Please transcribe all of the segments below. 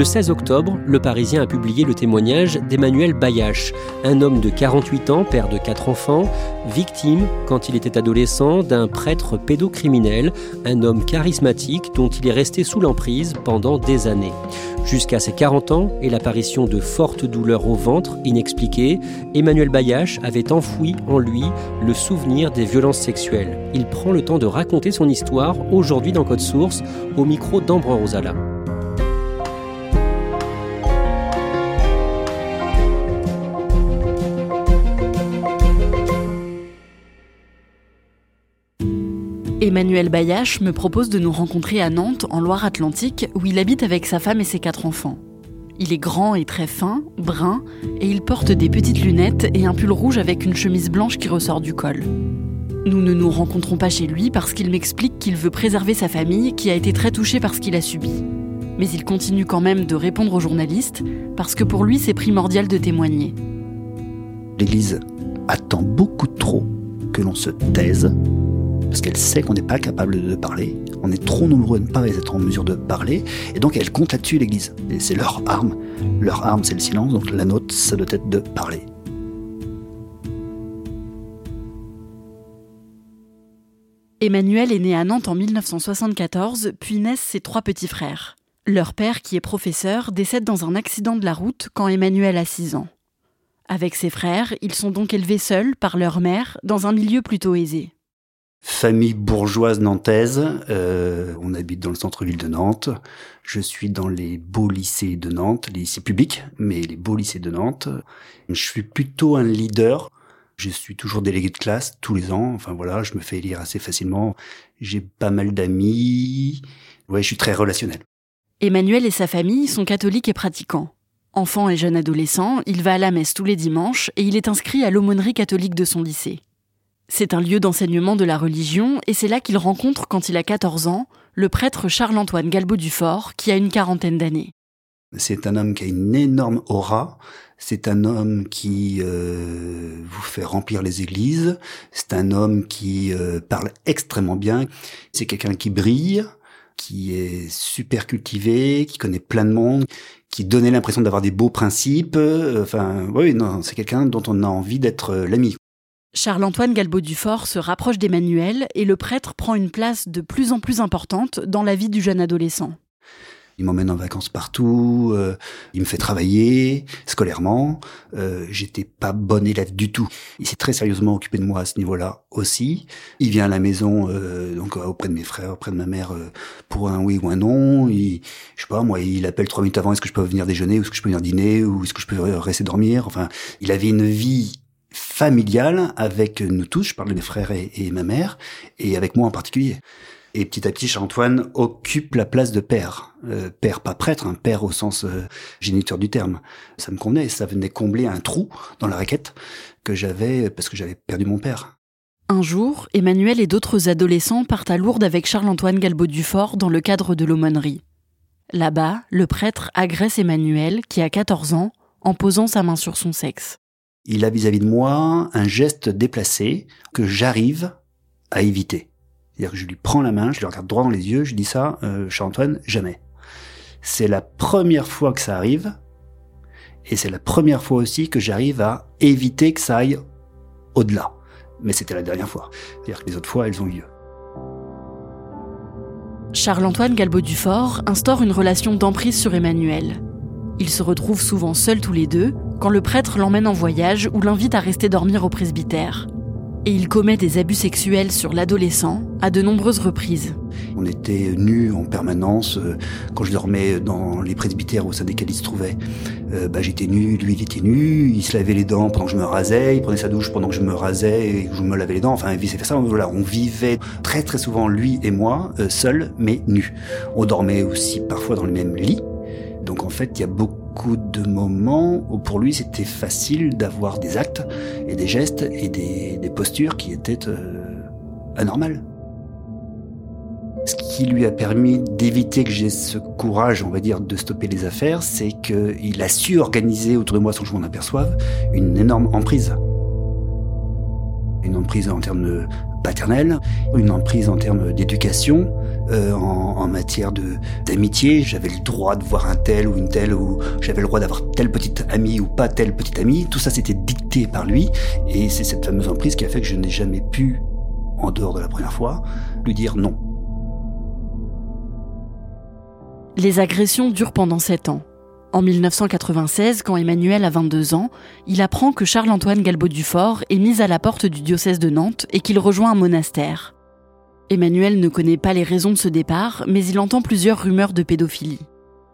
Le 16 octobre, Le Parisien a publié le témoignage d'Emmanuel Bayache, un homme de 48 ans, père de quatre enfants, victime, quand il était adolescent, d'un prêtre pédocriminel, un homme charismatique dont il est resté sous l'emprise pendant des années. Jusqu'à ses 40 ans et l'apparition de fortes douleurs au ventre inexpliquées, Emmanuel Bayache avait enfoui en lui le souvenir des violences sexuelles. Il prend le temps de raconter son histoire aujourd'hui dans Code Source au micro d'Ambre Rosala. Emmanuel Bayache me propose de nous rencontrer à Nantes, en Loire-Atlantique, où il habite avec sa femme et ses quatre enfants. Il est grand et très fin, brun, et il porte des petites lunettes et un pull rouge avec une chemise blanche qui ressort du col. Nous ne nous rencontrons pas chez lui parce qu'il m'explique qu'il veut préserver sa famille qui a été très touchée par ce qu'il a subi. Mais il continue quand même de répondre aux journalistes parce que pour lui c'est primordial de témoigner. L'Église attend beaucoup trop que l'on se taise parce qu'elle sait qu'on n'est pas capable de parler. On est trop nombreux à ne pas être en mesure de parler, et donc elle compte là-dessus l'Église. C'est leur arme. Leur arme, c'est le silence, donc la nôtre, ça doit être de parler. Emmanuel est né à Nantes en 1974, puis naissent ses trois petits frères. Leur père, qui est professeur, décède dans un accident de la route quand Emmanuel a 6 ans. Avec ses frères, ils sont donc élevés seuls par leur mère dans un milieu plutôt aisé famille bourgeoise nantaise. Euh, on habite dans le centre-ville de Nantes. Je suis dans les beaux lycées de Nantes, les lycées publics, mais les beaux lycées de Nantes. Je suis plutôt un leader. Je suis toujours délégué de classe tous les ans. Enfin voilà, je me fais élire assez facilement. J'ai pas mal d'amis. Ouais, je suis très relationnel. Emmanuel et sa famille sont catholiques et pratiquants. Enfant et jeune adolescent, il va à la messe tous les dimanches et il est inscrit à l'aumônerie catholique de son lycée. C'est un lieu d'enseignement de la religion et c'est là qu'il rencontre, quand il a 14 ans, le prêtre Charles-Antoine Galbaud Dufort, qui a une quarantaine d'années. C'est un homme qui a une énorme aura. C'est un homme qui euh, vous fait remplir les églises. C'est un homme qui euh, parle extrêmement bien. C'est quelqu'un qui brille, qui est super cultivé, qui connaît plein de monde, qui donnait l'impression d'avoir des beaux principes. Enfin, oui, non, c'est quelqu'un dont on a envie d'être l'ami. Charles-Antoine Galbaud-Dufort se rapproche d'Emmanuel et le prêtre prend une place de plus en plus importante dans la vie du jeune adolescent. Il m'emmène en vacances partout, euh, il me fait travailler scolairement. Euh, J'étais pas bon élève du tout. Il s'est très sérieusement occupé de moi à ce niveau-là aussi. Il vient à la maison, euh, donc auprès de mes frères, auprès de ma mère, pour un oui ou un non. Il, je sais pas, moi, il appelle trois minutes avant. Est-ce que je peux venir déjeuner, ou est-ce que je peux venir dîner, ou est-ce que je peux rester dormir? Enfin, il avait une vie familiale avec nous tous, je parle de mes frères et, ma mère, et avec moi en particulier. Et petit à petit, Charles-Antoine occupe la place de père. Euh, père, pas prêtre, un père au sens euh, géniteur du terme. Ça me convenait, ça venait combler un trou dans la raquette que j'avais parce que j'avais perdu mon père. Un jour, Emmanuel et d'autres adolescents partent à Lourdes avec Charles-Antoine Galbaud-Dufort dans le cadre de l'aumônerie. Là-bas, le prêtre agresse Emmanuel, qui a 14 ans, en posant sa main sur son sexe. Il a vis-à-vis de moi un geste déplacé que j'arrive à éviter. C'est-à-dire que je lui prends la main, je lui regarde droit dans les yeux, je dis ça, euh, Charles-Antoine, jamais. C'est la première fois que ça arrive, et c'est la première fois aussi que j'arrive à éviter que ça aille au-delà. Mais c'était la dernière fois. C'est-à-dire que les autres fois, elles ont eu lieu. Charles-Antoine Galbaud-Dufort instaure une relation d'emprise sur Emmanuel. Ils se retrouvent souvent seuls tous les deux quand le prêtre l'emmène en voyage ou l'invite à rester dormir au presbytère. Et il commet des abus sexuels sur l'adolescent à de nombreuses reprises. On était nus en permanence. Euh, quand je dormais dans les presbytères au sein desquels il se trouvait, euh, bah, j'étais nu, lui il était nu. Il se lavait les dents pendant que je me rasais. Il prenait sa douche pendant que je me rasais et que je me lavais les dents. Enfin, vice versa. Voilà, on vivait très très souvent lui et moi euh, seuls, mais nus. On dormait aussi parfois dans le même lit. Donc en fait, il y a beaucoup de moments où pour lui c'était facile d'avoir des actes et des gestes et des, postures qui étaient euh, anormales. Ce qui lui a permis d'éviter que j'ai ce courage, on va dire, de stopper les affaires, c'est qu'il a su organiser autour de moi, sans que je m'en aperçoive, une énorme emprise. Une emprise en termes paternels, une emprise en termes d'éducation, euh, en, en, matière de d'amitié. J'avais le droit de voir un tel ou une telle, ou j'avais le droit d'avoir telle petite amie ou pas telle petite amie. Tout ça, c'était dicté par lui, et c'est cette fameuse emprise qui a fait que je n'ai jamais pu, en dehors de la première fois, lui dire non. Les agressions durent pendant sept ans. En 1996, quand Emmanuel a 22 ans, il apprend que Charles-Antoine Galbaud-Dufort est mis à la porte du diocèse de Nantes et qu'il rejoint un monastère. Emmanuel ne connaît pas les raisons de ce départ, mais il entend plusieurs rumeurs de pédophilie.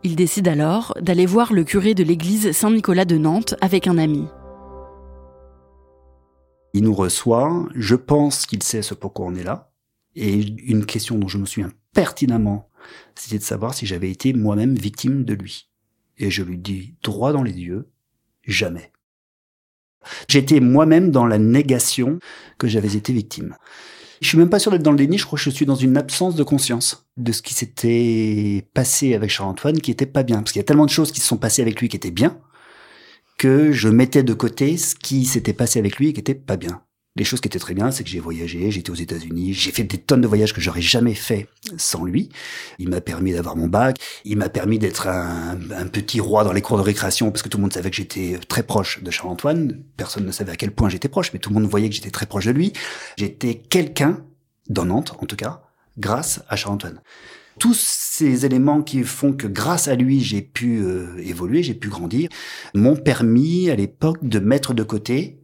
Il décide alors d'aller voir le curé de l'église Saint-Nicolas de Nantes avec un ami. Il nous reçoit, je pense qu'il sait ce pourquoi on est là, et une question dont je me souviens pertinemment, c'était de savoir si j'avais été moi-même victime de lui. Et je lui dis droit dans les yeux, jamais. J'étais moi-même dans la négation que j'avais été victime. Je suis même pas sûr d'être dans le déni, je crois que je suis dans une absence de conscience de ce qui s'était passé avec Charles-Antoine qui était pas bien. Parce qu'il y a tellement de choses qui se sont passées avec lui qui étaient bien, que je mettais de côté ce qui s'était passé avec lui qui était pas bien. Les choses qui étaient très bien, c'est que j'ai voyagé, j'étais aux États-Unis, j'ai fait des tonnes de voyages que j'aurais jamais fait sans lui. Il m'a permis d'avoir mon bac, il m'a permis d'être un, petit roi dans les cours de récréation parce que tout le monde savait que j'étais très proche de Charles-Antoine. Personne ne savait à quel point j'étais proche, mais tout le monde voyait que j'étais très proche de lui. J'étais quelqu'un, dans Nantes en tout cas, grâce à Charles-Antoine tous ces éléments qui font que grâce à lui j'ai pu euh, évoluer, j'ai pu grandir, m'ont permis à l'époque de mettre de côté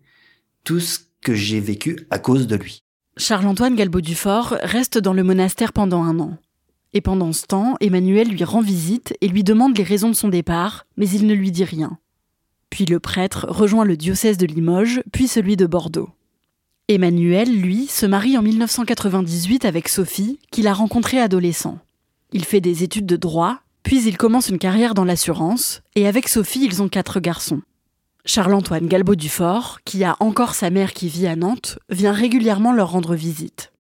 tout ce que j'ai vécu à cause de lui. Charles-Antoine Galbaud-Dufort reste dans le monastère pendant un an. Et pendant ce temps, Emmanuel lui rend visite et lui demande les raisons de son départ, mais il ne lui dit rien. Puis le prêtre rejoint le diocèse de Limoges, puis celui de Bordeaux. Emmanuel, lui, se marie en 1998 avec Sophie, qu'il a rencontrée adolescent. Il fait des études de droit, puis il commence une carrière dans l'assurance, et avec Sophie, ils ont quatre garçons. Charles-Antoine Galbaud-Dufort, qui a encore sa mère qui vit à Nantes, vient régulièrement leur rendre visite.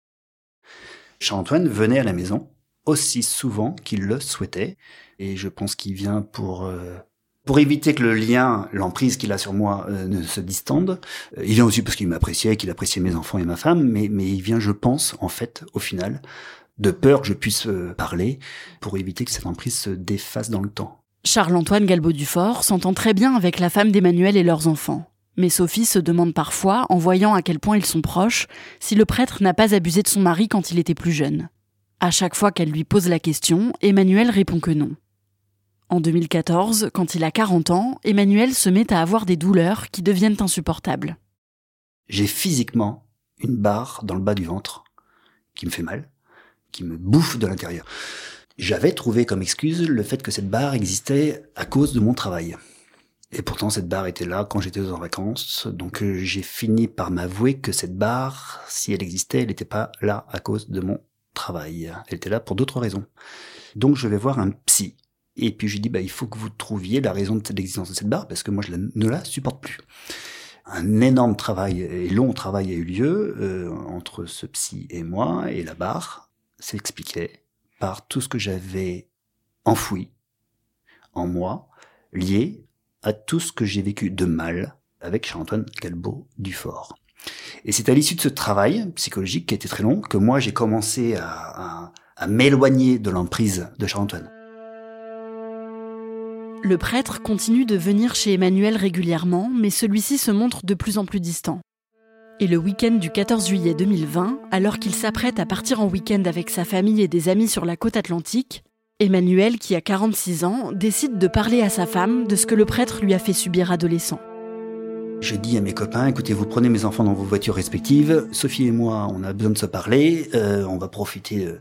Charles-Antoine venait à la maison aussi souvent qu'il le souhaitait, et je pense qu'il vient pour euh, pour éviter que le lien, l'emprise qu'il a sur moi euh, ne se distende. Euh, il vient aussi parce qu'il m'appréciait, qu'il appréciait mes enfants et ma femme, mais mais il vient, je pense, en fait, au final, de peur que je puisse parler, pour éviter que cette emprise se défasse dans le temps. Charles-Antoine Galbaud-Dufort s'entend très bien avec la femme d'Emmanuel et leurs enfants. Mais Sophie se demande parfois, en voyant à quel point ils sont proches, si le prêtre n'a pas abusé de son mari quand il était plus jeune. À chaque fois qu'elle lui pose la question, Emmanuel répond que non. En 2014, quand il a 40 ans, Emmanuel se met à avoir des douleurs qui deviennent insupportables. J'ai physiquement une barre dans le bas du ventre qui me fait mal, qui me bouffe de l'intérieur. J'avais trouvé comme excuse le fait que cette barre existait à cause de mon travail. Et pourtant, cette barre était là quand j'étais en vacances. Donc, euh, j'ai fini par m'avouer que cette barre, si elle existait, elle n'était pas là à cause de mon travail. Elle était là pour d'autres raisons. Donc, je vais voir un psy. Et puis, je lui dis, bah, il faut que vous trouviez la raison de l'existence de cette barre parce que moi, je ne la supporte plus. Un énorme travail et long travail a eu lieu euh, entre ce psy et moi et la barre s'expliquait par tout ce que j'avais enfoui en moi, lié à tout ce que j'ai vécu de mal avec Charles-Antoine Galbaud Dufort. Et c'est à l'issue de ce travail psychologique qui été très long que moi j'ai commencé à, à m'éloigner de l'emprise de Charles-Antoine. Le prêtre continue de venir chez Emmanuel régulièrement, mais celui-ci se montre de plus en plus distant. Et le week-end du 14 juillet 2020, alors qu'il s'apprête à partir en week-end avec sa famille et des amis sur la côte atlantique, Emmanuel, qui a 46 ans, décide de parler à sa femme de ce que le prêtre lui a fait subir adolescent. Je dis à mes copains, écoutez, vous prenez mes enfants dans vos voitures respectives. Sophie et moi, on a besoin de se parler. Euh, on va profiter euh,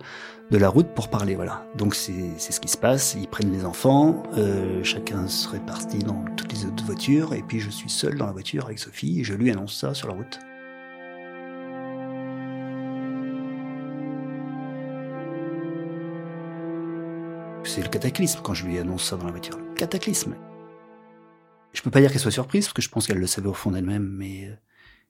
de la route pour parler, voilà. Donc c'est ce qui se passe. Ils prennent les enfants, euh, chacun se répartit dans toutes les autres voitures, et puis je suis seul dans la voiture avec Sophie et je lui annonce ça sur la route. Le cataclysme quand je lui annonce ça dans la voiture. cataclysme. Je peux pas dire qu'elle soit surprise, parce que je pense qu'elle le savait au fond d'elle-même, mais euh,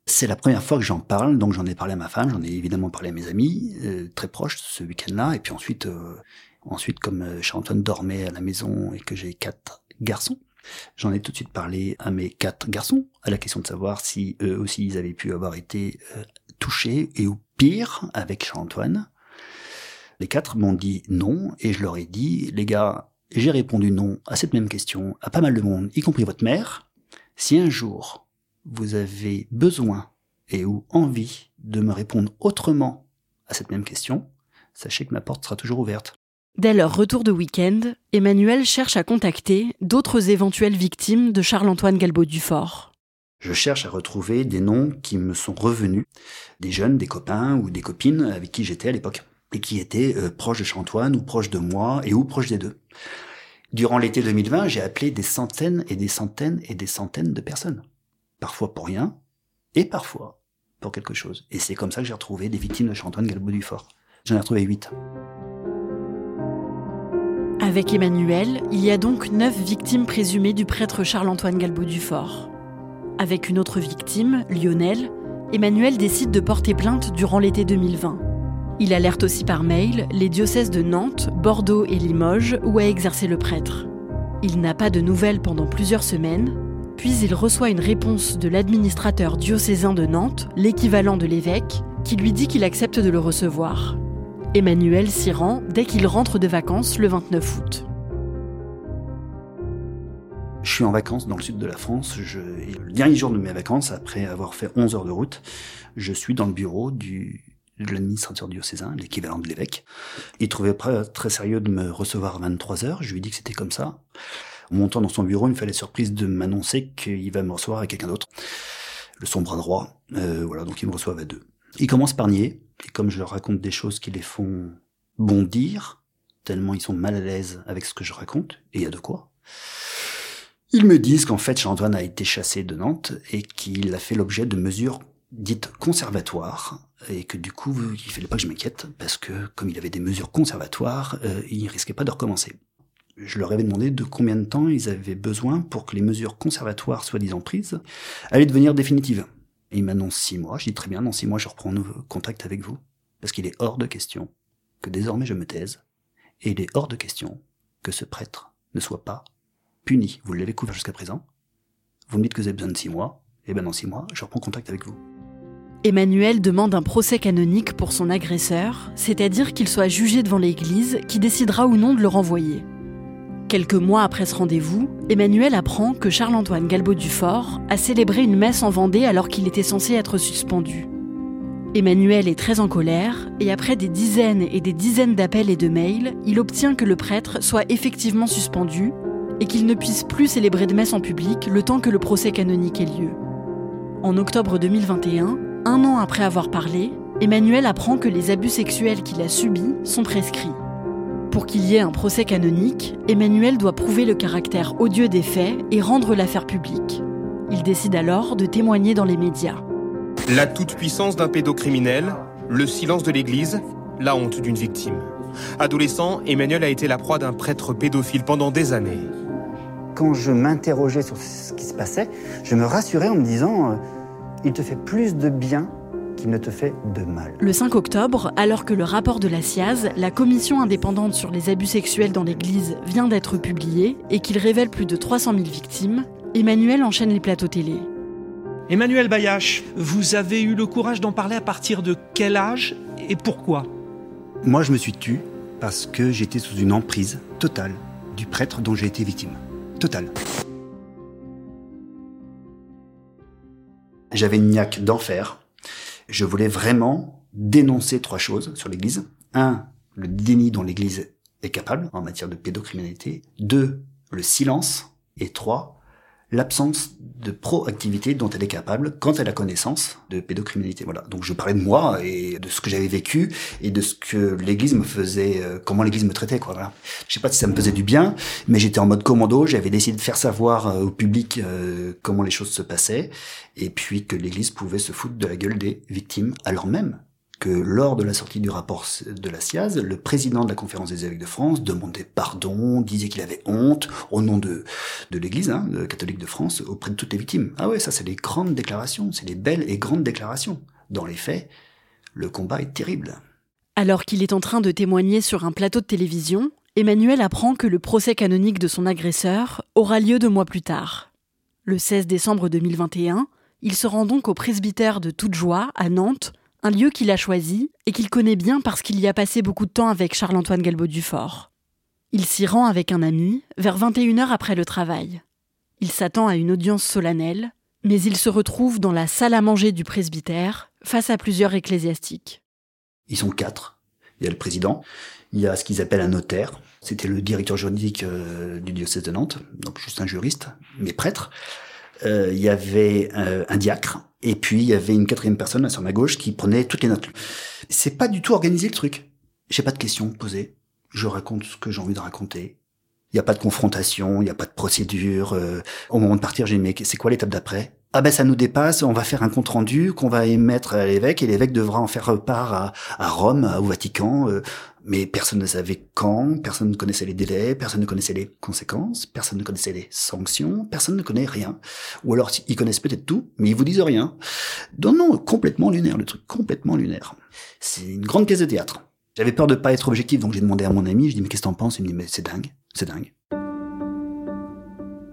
c'est la première fois que j'en parle, donc j'en ai parlé à ma femme, j'en ai évidemment parlé à mes amis, euh, très proches ce week-end-là, et puis ensuite, euh, ensuite comme Charles-Antoine dormait à la maison et que j'ai quatre garçons, j'en ai tout de suite parlé à mes quatre garçons, à la question de savoir si eux aussi ils avaient pu avoir été touchés, et au pire, avec Charles-Antoine. Les quatre m'ont dit non, et je leur ai dit, les gars, j'ai répondu non à cette même question à pas mal de monde, y compris votre mère. Si un jour vous avez besoin et ou envie de me répondre autrement à cette même question, sachez que ma porte sera toujours ouverte. Dès leur retour de week-end, Emmanuel cherche à contacter d'autres éventuelles victimes de Charles-Antoine Galbaud Dufort. Je cherche à retrouver des noms qui me sont revenus, des jeunes, des copains ou des copines avec qui j'étais à l'époque et qui étaient euh, proches de Chantoine ou proches de moi et ou proches des deux. Durant l'été 2020, j'ai appelé des centaines et des centaines et des centaines de personnes. Parfois pour rien et parfois pour quelque chose. Et c'est comme ça que j'ai retrouvé des victimes de Chantoine Galbaud du Fort. J'en ai retrouvé huit. Avec Emmanuel, il y a donc neuf victimes présumées du prêtre Charles-Antoine Galbaud du Fort. Avec une autre victime, Lionel, Emmanuel décide de porter plainte durant l'été 2020. Il alerte aussi par mail les diocèses de Nantes, Bordeaux et Limoges où a exercé le prêtre. Il n'a pas de nouvelles pendant plusieurs semaines, puis il reçoit une réponse de l'administrateur diocésain de Nantes, l'équivalent de l'évêque, qui lui dit qu'il accepte de le recevoir. Emmanuel s'y rend dès qu'il rentre de vacances le 29 août. Je suis en vacances dans le sud de la France. Le dernier jour de mes vacances, après avoir fait 11 heures de route, je suis dans le bureau du l'administrateur diocésain, l'équivalent de l'évêque. Il trouvait très sérieux de me recevoir à 23 heures. Je lui ai dit que c'était comme ça. En montant dans son bureau, il me fait la surprise de m'annoncer qu'il va me recevoir avec quelqu'un d'autre. Le son bras droit. Euh, voilà, donc il me reçoit à deux. Il commence par nier. Et comme je leur raconte des choses qui les font bondir, tellement ils sont mal à l'aise avec ce que je raconte, et il y a de quoi. Ils me disent qu'en fait, Jean-Antoine a été chassé de Nantes et qu'il a fait l'objet de mesures dites conservatoires et que du coup il fallait pas que je m'inquiète parce que comme il avait des mesures conservatoires, euh, il risquait pas de recommencer. Je leur avais demandé de combien de temps ils avaient besoin pour que les mesures conservatoires soi-disant prises allaient devenir définitives. Et il m'annonce six mois. Je dis très bien, dans six mois je reprends contact avec vous parce qu'il est hors de question que désormais je me taise et il est hors de question que ce prêtre ne soit pas puni. Vous l'avez couvert jusqu'à présent. Vous me dites que vous avez besoin de six mois. Et bien dans six mois, je reprends contact avec vous. Emmanuel demande un procès canonique pour son agresseur, c'est-à-dire qu'il soit jugé devant l'Église qui décidera ou non de le renvoyer. Quelques mois après ce rendez-vous, Emmanuel apprend que Charles-Antoine Galbaud Dufort a célébré une messe en Vendée alors qu'il était censé être suspendu. Emmanuel est très en colère et après des dizaines et des dizaines d'appels et de mails, il obtient que le prêtre soit effectivement suspendu et qu'il ne puisse plus célébrer de messe en public le temps que le procès canonique ait lieu. En octobre 2021, un an après avoir parlé, Emmanuel apprend que les abus sexuels qu'il a subis sont prescrits. Pour qu'il y ait un procès canonique, Emmanuel doit prouver le caractère odieux des faits et rendre l'affaire publique. Il décide alors de témoigner dans les médias. La toute-puissance d'un pédocriminel, le silence de l'Église, la honte d'une victime. Adolescent, Emmanuel a été la proie d'un prêtre pédophile pendant des années. Quand je m'interrogeais sur ce qui se passait, je me rassurais en me disant... Euh, il te fait plus de bien qu'il ne te fait de mal. Le 5 octobre, alors que le rapport de la SIAZ, la commission indépendante sur les abus sexuels dans l'Église, vient d'être publié et qu'il révèle plus de 300 000 victimes, Emmanuel enchaîne les plateaux télé. Emmanuel Bayache, vous avez eu le courage d'en parler à partir de quel âge et pourquoi? Moi, je me suis tu parce que j'étais sous une emprise totale du prêtre dont j'ai été victime. Totale. J'avais une niaque d'enfer. Je voulais vraiment dénoncer trois choses sur l'Église. Un, le déni dont l'Église est capable en matière de pédocriminalité. Deux, le silence. Et trois, l'absence de proactivité dont elle est capable quand elle a connaissance de pédocriminalité. Voilà. Donc je parlais de moi et de ce que j'avais vécu et de ce que l'Église me faisait, euh, comment l'Église me traitait. Quoi. Voilà. Je sais pas si ça me faisait du bien, mais j'étais en mode commando. J'avais décidé de faire savoir euh, au public euh, comment les choses se passaient et puis que l'Église pouvait se foutre de la gueule des victimes alors même que lors de la sortie du rapport de la SIAZ, le président de la conférence des évêques de France demandait pardon, disait qu'il avait honte au nom de, de l'Église hein, catholique de France auprès de toutes les victimes. Ah ouais, ça c'est des grandes déclarations, c'est des belles et grandes déclarations. Dans les faits, le combat est terrible. Alors qu'il est en train de témoigner sur un plateau de télévision, Emmanuel apprend que le procès canonique de son agresseur aura lieu deux mois plus tard. Le 16 décembre 2021, il se rend donc au presbytère de Toute Joie à Nantes un lieu qu'il a choisi et qu'il connaît bien parce qu'il y a passé beaucoup de temps avec Charles-Antoine Galbaud Dufort. Il s'y rend avec un ami vers 21h après le travail. Il s'attend à une audience solennelle, mais il se retrouve dans la salle à manger du presbytère face à plusieurs ecclésiastiques. Ils sont quatre. Il y a le président, il y a ce qu'ils appellent un notaire, c'était le directeur juridique euh, du diocèse de Nantes, donc juste un juriste, mais prêtre. Euh, il y avait euh, un diacre, et puis il y avait une quatrième personne là sur ma gauche qui prenait toutes les notes. C'est pas du tout organisé le truc. J'ai pas de questions posées. Je raconte ce que j'ai envie de raconter. Il n'y a pas de confrontation, il n'y a pas de procédure. Euh, au moment de partir, j'ai dit mais c'est quoi l'étape d'après? Ah ben ça nous dépasse, on va faire un compte rendu qu'on va émettre à l'évêque et l'évêque devra en faire part à, à Rome, au Vatican. Mais personne ne savait quand, personne ne connaissait les délais, personne ne connaissait les conséquences, personne ne connaissait les sanctions, personne ne connaît rien. Ou alors ils connaissent peut-être tout, mais ils vous disent rien. Non, non, complètement lunaire le truc, complètement lunaire. C'est une grande pièce de théâtre. J'avais peur de pas être objectif, donc j'ai demandé à mon ami, je dis mais qu'est-ce que t'en penses? Il me dit mais c'est dingue, c'est dingue.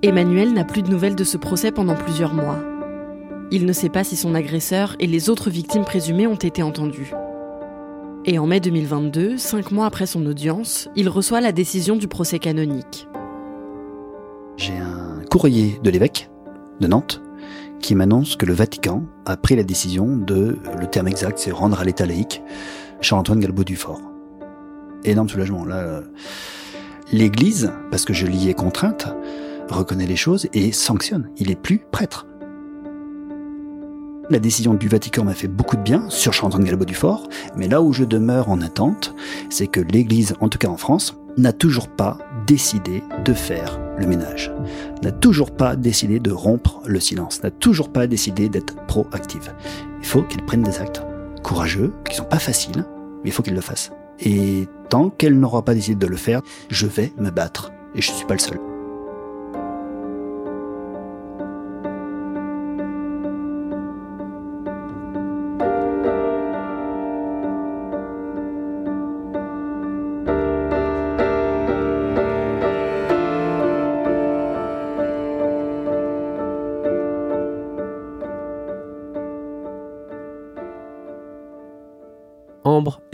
Emmanuel n'a plus de nouvelles de ce procès pendant plusieurs mois. Il ne sait pas si son agresseur et les autres victimes présumées ont été entendues. Et en mai 2022, cinq mois après son audience, il reçoit la décision du procès canonique. J'ai un courrier de l'évêque de Nantes qui m'annonce que le Vatican a pris la décision de, le terme exact, c'est rendre à l'état laïque Charles-Antoine Galbaud Dufort. Énorme soulagement. Là, l'Église, parce que je l'y ai contrainte, reconnaît les choses et sanctionne. Il est plus prêtre. La décision du Vatican m'a fait beaucoup de bien sur Chanton Galbo du Fort, mais là où je demeure en attente, c'est que l'Église, en tout cas en France, n'a toujours pas décidé de faire le ménage, n'a toujours pas décidé de rompre le silence, n'a toujours pas décidé d'être proactive. Il faut qu'elle prenne des actes courageux, qui sont pas faciles, mais il faut qu'elle le fasse. Et tant qu'elle n'aura pas décidé de le faire, je vais me battre. Et je suis pas le seul.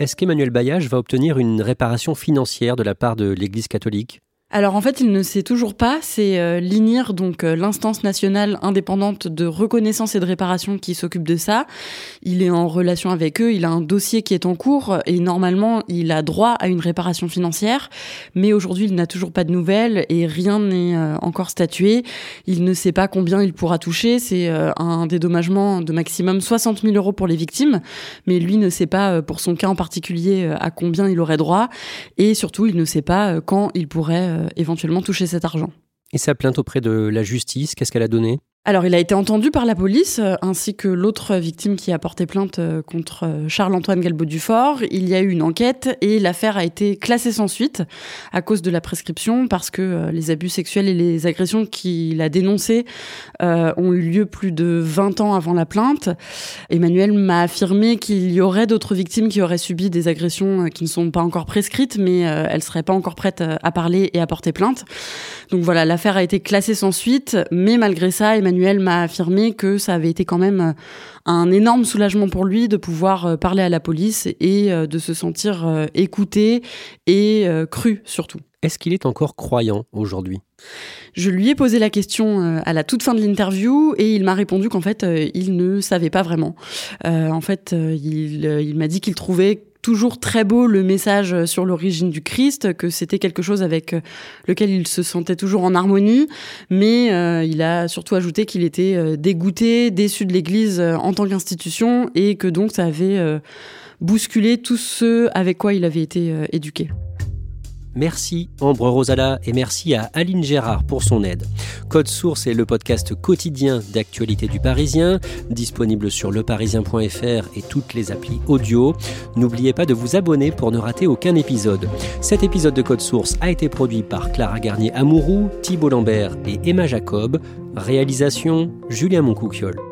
Est-ce qu'Emmanuel Baillage va obtenir une réparation financière de la part de l'Église catholique? Alors en fait, il ne sait toujours pas. C'est euh, l'INIR, donc euh, l'instance nationale indépendante de reconnaissance et de réparation, qui s'occupe de ça. Il est en relation avec eux. Il a un dossier qui est en cours et normalement, il a droit à une réparation financière. Mais aujourd'hui, il n'a toujours pas de nouvelles et rien n'est euh, encore statué. Il ne sait pas combien il pourra toucher. C'est un dédommagement de maximum 60 000 euros pour les victimes, mais lui ne sait pas pour son cas en particulier à combien il aurait droit et surtout, il ne sait pas quand il pourrait éventuellement toucher cet argent. Et sa plainte auprès de la justice, qu'est-ce qu'elle a donné? Alors, il a été entendu par la police, euh, ainsi que l'autre victime qui a porté plainte euh, contre euh, Charles-Antoine Galbaud Dufort. Il y a eu une enquête et l'affaire a été classée sans suite à cause de la prescription, parce que les abus sexuels et les agressions qu'il a dénoncées ont eu lieu plus de 20 ans avant la plainte. Emmanuel m'a affirmé qu'il y aurait d'autres victimes qui auraient subi des agressions qui ne sont pas encore prescrites, mais elles ne seraient pas encore prêtes à parler et à porter plainte. Donc voilà, l'affaire a été classée sans suite, mais malgré ça, Emmanuel Emmanuel m'a affirmé que ça avait été quand même un énorme soulagement pour lui de pouvoir parler à la police et de se sentir écouté et cru surtout. Est-ce qu'il est encore croyant aujourd'hui? Je lui ai posé la question euh, à la toute fin de l'interview et il m'a répondu qu'en fait, euh, il ne savait pas vraiment. Euh, en fait, il, m'a dit qu'il trouvait toujours très beau le message sur l'origine du Christ, que c'était quelque chose avec lequel il se sentait toujours en harmonie, mais il a surtout ajouté qu'il était dégoûté, déçu de l'Église en tant qu'institution et que donc ça avait bousculé tout ce avec quoi il avait été éduqué. Merci Ambre Rosala et merci à Aline Gérard pour son aide. Code Source est le podcast quotidien d'actualité du Parisien, disponible sur leparisien.fr et toutes les applis audio. N'oubliez pas de vous abonner pour ne rater aucun épisode. Cet épisode de Code Source a été produit par Clara Garnier-Amouroux, Thibault Lambert et Emma Jacob. Réalisation Julien Moncouquiole.